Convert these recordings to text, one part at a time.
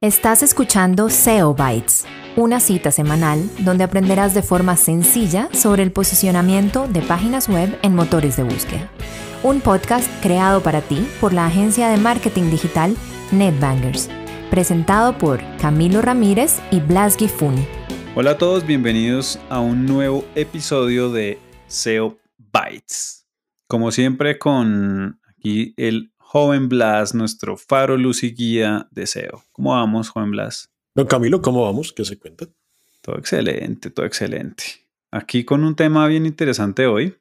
Estás escuchando SEO Bytes, una cita semanal donde aprenderás de forma sencilla sobre el posicionamiento de páginas web en motores de búsqueda. Un podcast creado para ti por la agencia de marketing digital NetBangers, presentado por Camilo Ramírez y Blas Gifun. Hola a todos, bienvenidos a un nuevo episodio de SEO Bytes. Como siempre con aquí el joven Blas, nuestro faro luz y guía de SEO. ¿Cómo vamos, joven Blas? Don Camilo, ¿cómo vamos? ¿Qué se cuenta? Todo excelente, todo excelente. Aquí con un tema bien interesante hoy.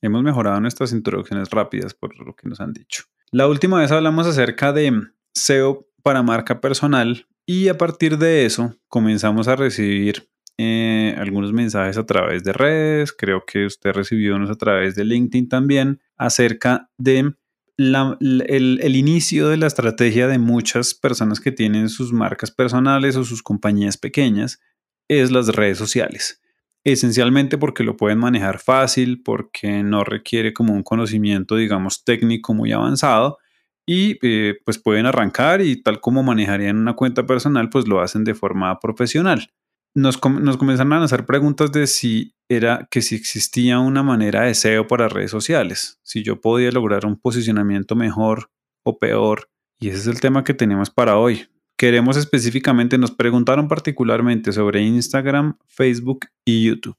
Hemos mejorado nuestras introducciones rápidas por lo que nos han dicho. La última vez hablamos acerca de SEO para marca personal y a partir de eso comenzamos a recibir eh, algunos mensajes a través de redes, creo que usted recibió unos a través de LinkedIn también, acerca de el, inicio de la estrategia de muchas personas que tienen sus marcas personales o sus compañías pequeñas es las redes sociales. Esencialmente porque lo pueden manejar fácil, porque no requiere como un conocimiento, digamos, técnico muy avanzado y eh, pues pueden arrancar y tal como manejarían una cuenta personal, pues lo hacen de forma profesional nos, nos comenzaron a hacer preguntas de si era que si existía una manera de SEO para redes sociales, si yo podía lograr un posicionamiento mejor o peor. Y ese es el tema que tenemos para hoy. Queremos específicamente, nos preguntaron particularmente sobre Instagram, Facebook y YouTube.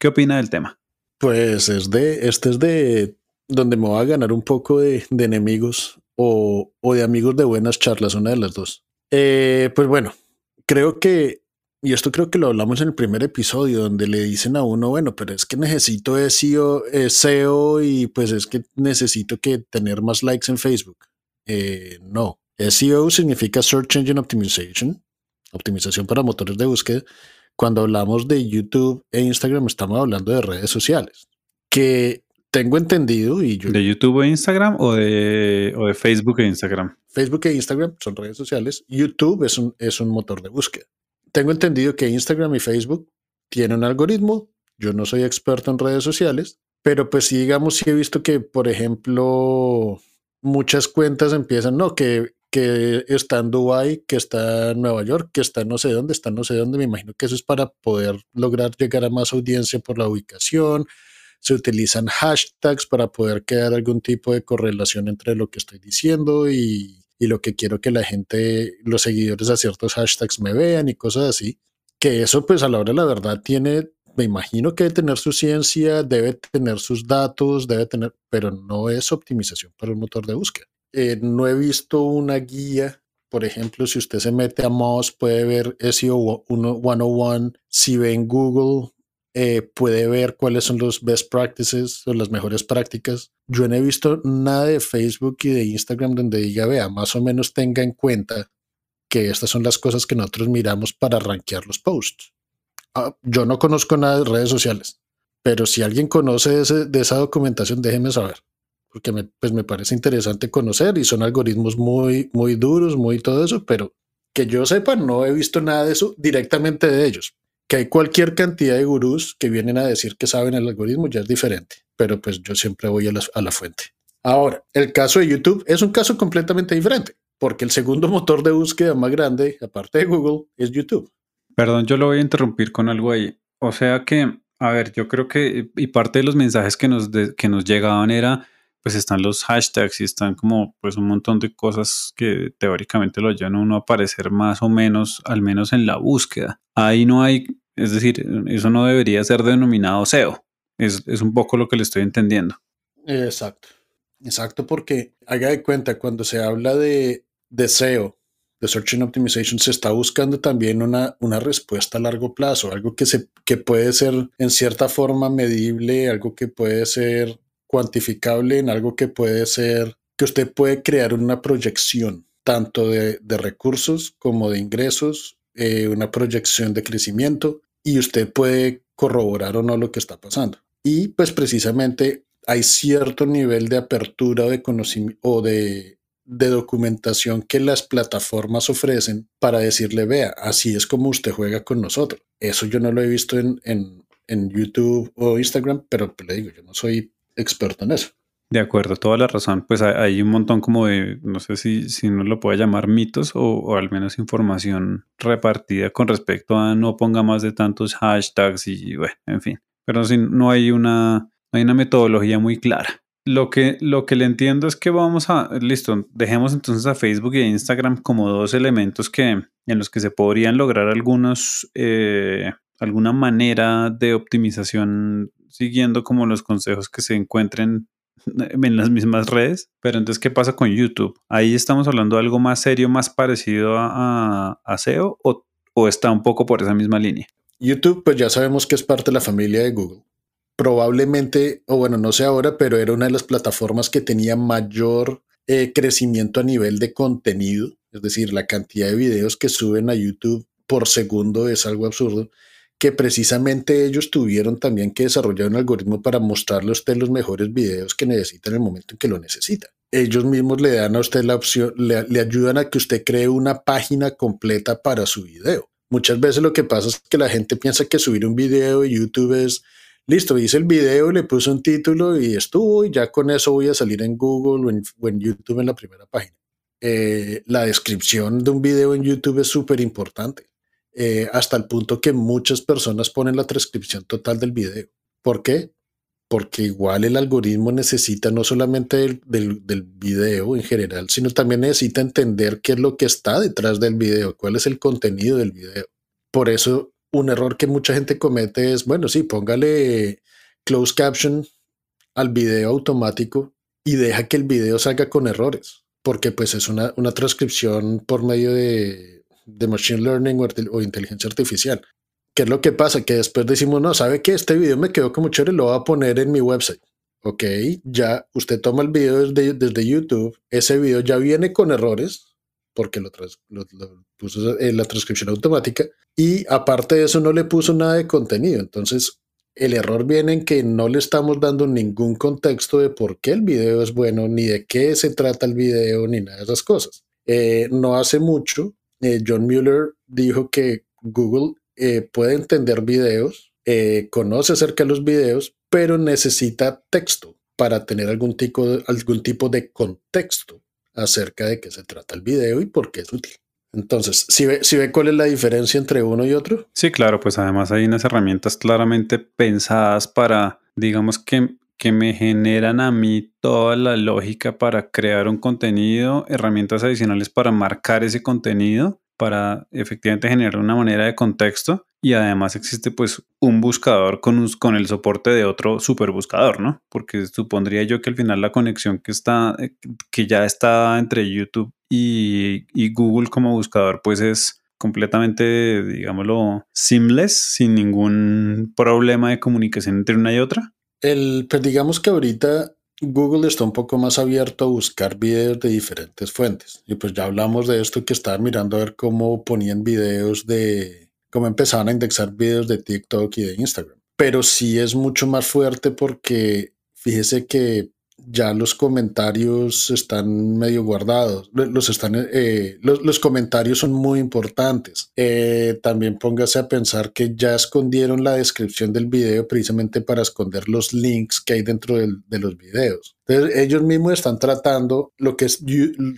¿Qué opina del tema? Pues es de, este es de donde me voy a ganar un poco de, enemigos o, de amigos de buenas charlas, una de las dos. Eh, pues bueno, creo que y esto creo que lo hablamos en el primer episodio, donde le dicen a uno, bueno, pero es que necesito SEO, SEO y pues es que necesito que tener más likes en Facebook. Eh, no, SEO significa Search Engine Optimization, optimización para motores de búsqueda. Cuando hablamos de YouTube e Instagram, estamos hablando de redes sociales, que tengo entendido y yo... ¿De YouTube e Instagram o de, o de Facebook e Instagram? Facebook e Instagram son redes sociales. YouTube es un, es un motor de búsqueda tengo entendido que Instagram y Facebook tienen un algoritmo. Yo no soy experto en redes sociales, pero pues sí, digamos, sí he visto que, por ejemplo, muchas cuentas empiezan, no, que, que está en Dubai, que está en Nueva York, que está no sé dónde, está no sé dónde. Me imagino que eso es para poder lograr llegar a más audiencia por la ubicación. Se utilizan hashtags para poder crear algún tipo de correlación entre lo que estoy diciendo y, y lo que quiero que la gente, los seguidores a ciertos hashtags me vean y cosas así. Que eso pues a la hora de la verdad tiene, me imagino que debe tener su ciencia, debe tener sus datos, debe tener, pero no es optimización para el motor de búsqueda. Eh, no he visto una guía por ejemplo, si usted se mete a Moz, puede ver SEO 101. Si ve en Google, eh, puede ver cuáles son los best practices o las mejores prácticas. Yo no he visto nada de Facebook y de Instagram donde diga, vea, más o menos tenga en cuenta que estas son las cosas que nosotros miramos para rankear los posts. Ah, yo no conozco nada de redes sociales, pero si alguien conoce de esa documentación, déjeme saber, porque me, pues me parece interesante conocer y son algoritmos muy, muy duros, muy todo eso, pero que yo sepa, no he visto nada de eso directamente de ellos que hay cualquier cantidad de gurús que vienen a decir que saben el algoritmo, ya es diferente, pero pues yo siempre voy a la, fuente. Ahora, el caso de YouTube es un caso completamente diferente, porque el segundo motor de búsqueda más grande, aparte de Google, es YouTube. Perdón, yo lo voy a interrumpir con algo ahí. O sea que, a ver, yo creo que, y parte de los mensajes que nos, que nos llegaban era, pues están los hashtags y están como pues un montón de cosas que teóricamente lo llevan a uno a aparecer más o menos, al menos en la búsqueda. Ahí no hay, es decir, eso no debería ser denominado SEO. Es, un poco lo que le estoy entendiendo. Exacto, exacto, porque haga de cuenta, cuando se habla de, de SEO, de Search and Optimization, se está buscando también una, una respuesta a largo plazo, algo que, se, que puede ser en cierta forma medible, algo que puede ser cuantificable en algo que puede ser, que usted puede crear una proyección tanto de, recursos como de ingresos, eh, una proyección de crecimiento y usted puede corroborar o no lo que está pasando. Y pues precisamente hay cierto nivel de apertura de conocimiento o de, de documentación que las plataformas ofrecen para decirle, vea, así es como usted juega con nosotros. Eso yo no lo he visto en, en, en YouTube o Instagram, pero le digo, yo no soy experto en eso. De acuerdo, toda la razón. Pues hay un montón como de, no sé si, si uno lo puede llamar mitos o, al menos información repartida con respecto a no ponga más de tantos hashtags y bueno, en fin. Pero si no hay una, hay una metodología muy clara. Lo que, lo que le entiendo es que vamos a, listo, dejemos entonces a Facebook y Instagram como dos elementos que, en los que se podrían lograr algunos, eh, alguna manera de optimización siguiendo como los consejos que se encuentren en las mismas redes. Pero entonces, ¿qué pasa con YouTube? Ahí estamos hablando de algo más serio, más parecido a, SEO o, o está un poco por esa misma línea. YouTube, pues ya sabemos que es parte de la familia de Google. Probablemente, o bueno, no sé ahora, pero era una de las plataformas que tenía mayor eh, crecimiento a nivel de contenido. Es decir, la cantidad de videos que suben a YouTube por segundo es algo absurdo que precisamente ellos tuvieron también que desarrollar un algoritmo para mostrarle a usted los mejores videos que necesita en el momento en que lo necesita. Ellos mismos le dan a usted la opción, le, ayudan a que usted cree una página completa para su video. Muchas veces lo que pasa es que la gente piensa que subir un video de YouTube es, listo, hice el video, le puse un título y estuvo y ya con eso voy a salir en Google o en, YouTube en la primera página. Eh, la descripción de un video en YouTube es súper importante eh, hasta el punto que muchas personas ponen la transcripción total del video. ¿Por qué? Porque igual el algoritmo necesita no solamente del, del, video en general, sino también necesita entender qué es lo que está detrás del video, cuál es el contenido del video. Por eso un error que mucha gente comete es, bueno, sí, póngale closed caption al video automático y deja que el video salga con errores, porque pues es una, una transcripción por medio de de Machine Learning o, inteligencia artificial. ¿Qué es lo que pasa? Que después decimos, no, ¿sabe qué? Este video me quedó como chévere, lo voy a poner en mi website. Ok, ya usted toma el video desde, desde YouTube, ese video ya viene con errores, porque lo, puso en la transcripción automática, y aparte de eso no le puso nada de contenido. Entonces, el error viene en que no le estamos dando ningún contexto de por qué el video es bueno, ni de qué se trata el video, ni nada de esas cosas. Eh, no hace mucho eh, John Mueller dijo que Google eh, puede entender videos, eh, conoce acerca de los videos, pero necesita texto para tener algún tipo, de, algún tipo de contexto acerca de qué se trata el video y por qué es útil. Entonces, ¿si ve, si ve cuál es la diferencia entre uno y otro? Sí, claro, pues además hay unas herramientas claramente pensadas para, digamos que que me generan a mí toda la lógica para crear un contenido, herramientas adicionales para marcar ese contenido, para efectivamente generar una manera de contexto y además existe pues un buscador con, con el soporte de otro super buscador, ¿no? Porque supondría yo que al final la conexión que está, eh, que ya está entre YouTube y, y Google como buscador pues es completamente, digámoslo, seamless, sin ningún problema de comunicación entre una y otra. El, pues digamos que ahorita Google está un poco más abierto a buscar videos de diferentes fuentes. Y pues ya hablamos de esto que estaba mirando a ver cómo ponían videos de, cómo empezaban a indexar videos de TikTok y de Instagram. Pero sí es mucho más fuerte porque fíjese que ya los comentarios están medio guardados. Los, están, eh, los, comentarios son muy importantes. Eh, también póngase a pensar que ya escondieron la descripción del video precisamente para esconder los links que hay dentro de los videos. Entonces, ellos mismos están tratando lo que es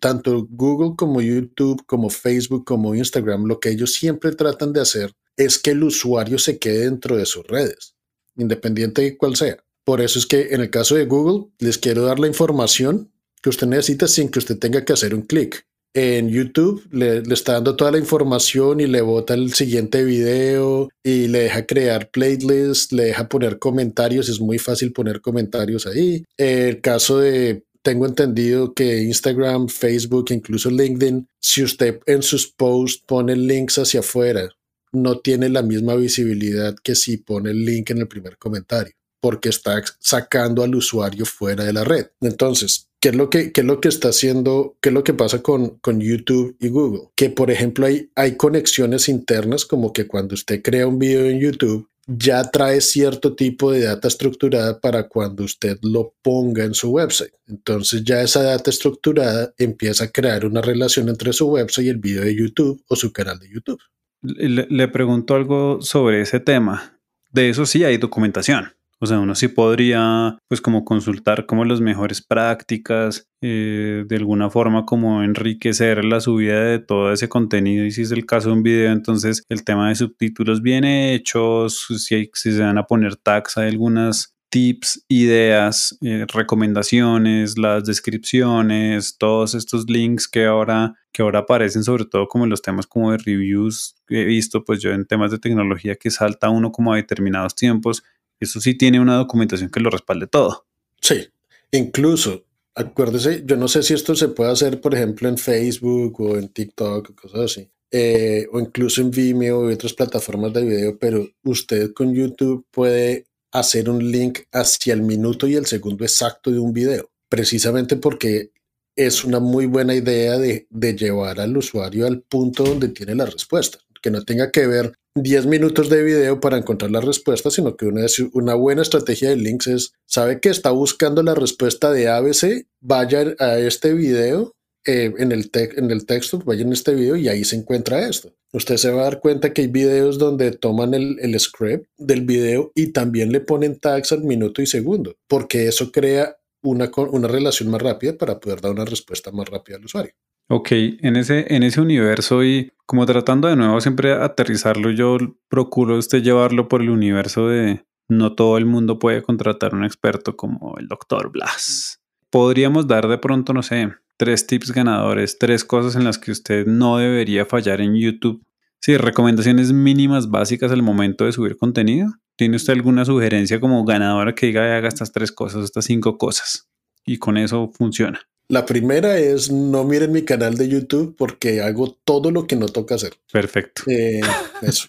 tanto Google como YouTube, como Facebook, como Instagram, lo que ellos siempre tratan de hacer es que el usuario se quede dentro de sus redes, independiente de cuál sea. Por eso es que en el caso de Google les quiero dar la información que usted necesita sin que usted tenga que hacer un clic. En YouTube le, está dando toda la información y le bota el siguiente video y le deja crear playlists, le deja poner comentarios, es muy fácil poner comentarios ahí. El caso de tengo entendido que Instagram, Facebook, incluso LinkedIn, si usted en sus posts pone links hacia afuera, no tiene la misma visibilidad que si pone el link en el primer comentario porque está sacando al usuario fuera de la red. Entonces, ¿qué es lo que, es lo que está haciendo? ¿Qué es lo que pasa con, con YouTube y Google? Que, por ejemplo, hay, hay conexiones internas como que cuando usted crea un video en YouTube, ya trae cierto tipo de data estructurada para cuando usted lo ponga en su website. Entonces ya esa data estructurada empieza a crear una relación entre su website y el video de YouTube o su canal de YouTube. Le, le pregunto algo sobre ese tema. De eso sí hay documentación. O sea, uno sí podría, pues, como consultar como las mejores prácticas, eh, de alguna forma como enriquecer la subida de todo ese contenido. Y si es el caso de un video, entonces el tema de subtítulos bien hechos, si, se van a poner tags, hay algunas tips, ideas, eh, recomendaciones, las descripciones, todos estos links que ahora, que ahora aparecen, sobre todo como en los temas como de reviews he visto, pues yo en temas de tecnología que salta uno como a determinados tiempos, eso sí tiene una documentación que lo respalde todo. Sí, incluso, acuérdese, yo no sé si esto se puede hacer, por ejemplo, en Facebook o en TikTok o cosas así. Eh, o incluso en Vimeo y otras plataformas de video, pero usted con YouTube puede hacer un link hacia el minuto y el segundo exacto de un video, precisamente porque es una muy buena idea de, llevar al usuario al punto donde tiene la respuesta, que no tenga que ver 10 minutos de video para encontrar la respuesta, sino que una, una buena estrategia de links es, sabe que está buscando la respuesta de ABC, vaya a este video eh, en, el en el texto, vaya en este video y ahí se encuentra esto. Usted se va a dar cuenta que hay videos donde toman el, el script del video y también le ponen tags al minuto y segundo, porque eso crea una, una relación más rápida para poder dar una respuesta más rápida al usuario. Ok, en ese, en ese universo y como tratando de nuevo siempre aterrizarlo, yo procuro usted llevarlo por el universo de no todo el mundo puede contratar un experto como el doctor Blas. Podríamos dar de pronto, no sé, tres tips ganadores, tres cosas en las que usted no debería fallar en YouTube. Sí, recomendaciones mínimas básicas al momento de subir contenido. ¿Tiene usted alguna sugerencia como ganadora que diga haga estas tres cosas, estas cinco cosas? Y con eso funciona. La primera es no miren mi canal de YouTube porque hago todo lo que no toca hacer. Perfecto. Eh, eso.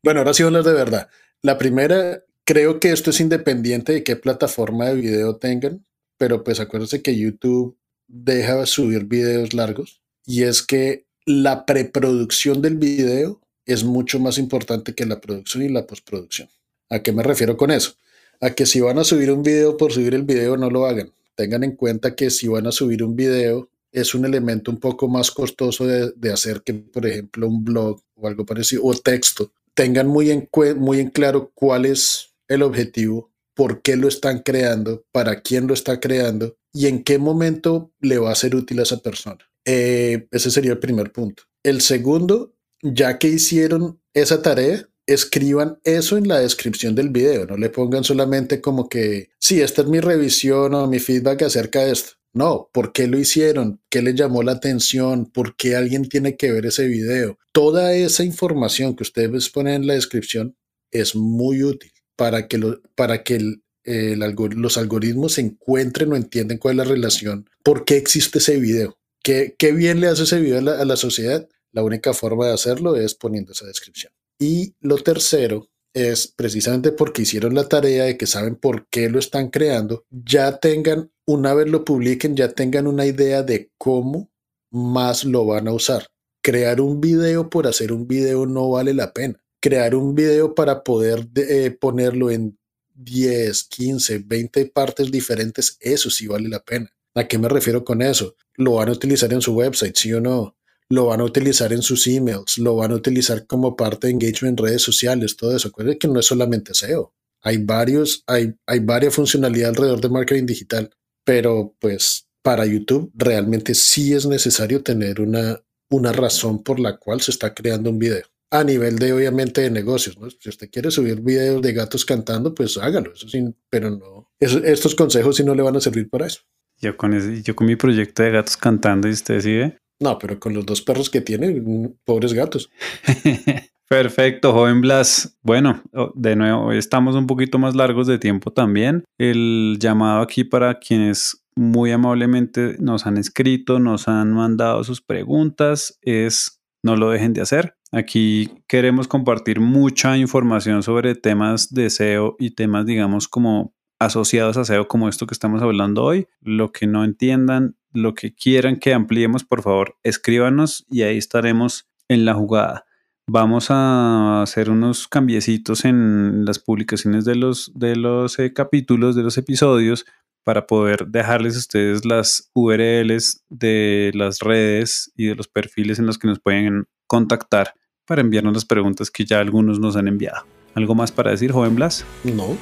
bueno, ahora sí hablar de verdad. La primera, creo que esto es independiente de qué plataforma de video tengan, pero pues acuérdense que YouTube deja subir videos largos y es que la preproducción del video es mucho más importante que la producción y la postproducción. ¿A qué me refiero con eso? A que si van a subir un video por subir el video, no lo hagan. Tengan en cuenta que si van a subir un video, es un elemento un poco más costoso de, hacer que, por ejemplo, un blog o algo parecido, o texto. Tengan muy en, muy en claro cuál es el objetivo, por qué lo están creando, para quién lo está creando y en qué momento le va a ser útil a esa persona. Eh, ese sería el primer punto. El segundo, ya que hicieron esa tarea, escriban eso en la descripción del video, no le pongan solamente como que, sí, esta es mi revisión o mi feedback acerca de esto. No, ¿por qué lo hicieron? ¿Qué le llamó la atención? ¿Por qué alguien tiene que ver ese video? Toda esa información que ustedes ponen en la descripción es muy útil para que, lo, para que el, los algoritmos encuentren o entienden cuál es la relación, por qué existe ese video, qué, qué bien le hace ese video a la, sociedad. La única forma de hacerlo es poniendo esa descripción. Y lo tercero es precisamente porque hicieron la tarea de que saben por qué lo están creando, ya tengan, una vez lo publiquen, ya tengan una idea de cómo más lo van a usar. Crear un video por hacer un video no vale la pena. Crear un video para poder eh, ponerlo en 10, 15, 20 partes diferentes, eso sí vale la pena. ¿A qué me refiero con eso? Lo van a utilizar en su website, sí o no. Lo van a utilizar en sus emails, lo van a utilizar como parte de engagement en redes sociales, todo eso. Acuérdense que no es solamente SEO. Hay varios, hay, hay varias funcionalidades alrededor de marketing digital, pero pues para YouTube realmente sí es necesario tener una, una razón por la cual se está creando un video a nivel de obviamente de negocios, ¿no? Si usted quiere subir videos de gatos cantando, pues hágalo, eso sí, pero no, estos consejos sí no le van a servir para eso. Yo con, ese, yo con mi proyecto de gatos cantando, ¿y usted sigue? No, pero con los dos perros que tiene, mm, pobres gatos. Perfecto, joven Blas. Bueno, de nuevo, estamos un poquito más largos de tiempo también. El llamado aquí para quienes muy amablemente nos han escrito, nos han mandado sus preguntas, es no lo dejen de hacer. Aquí queremos compartir mucha información sobre temas de SEO y temas, digamos, como asociados a SEO, como esto que estamos hablando hoy. Lo que no entiendan, lo que quieran que ampliemos, por favor, escríbanos y ahí estaremos en la jugada. Vamos a hacer unos cambiecitos en las publicaciones de los, de los eh, capítulos, de los episodios, para poder dejarles a ustedes las URLs de las redes y de los perfiles en los que nos pueden contactar para enviarnos las preguntas que ya algunos nos han enviado. ¿Algo más para decir, joven Blas? No,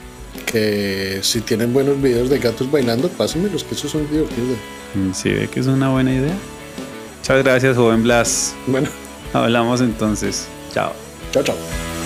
que si tienen buenos videos de gatos bailando, pásenmelos, que esos son divertidos. Mm, Sí, ve que es una buena idea. Muchas gracias, joven Blas. Bueno, Hablamos entonces. Chao. chao, chao.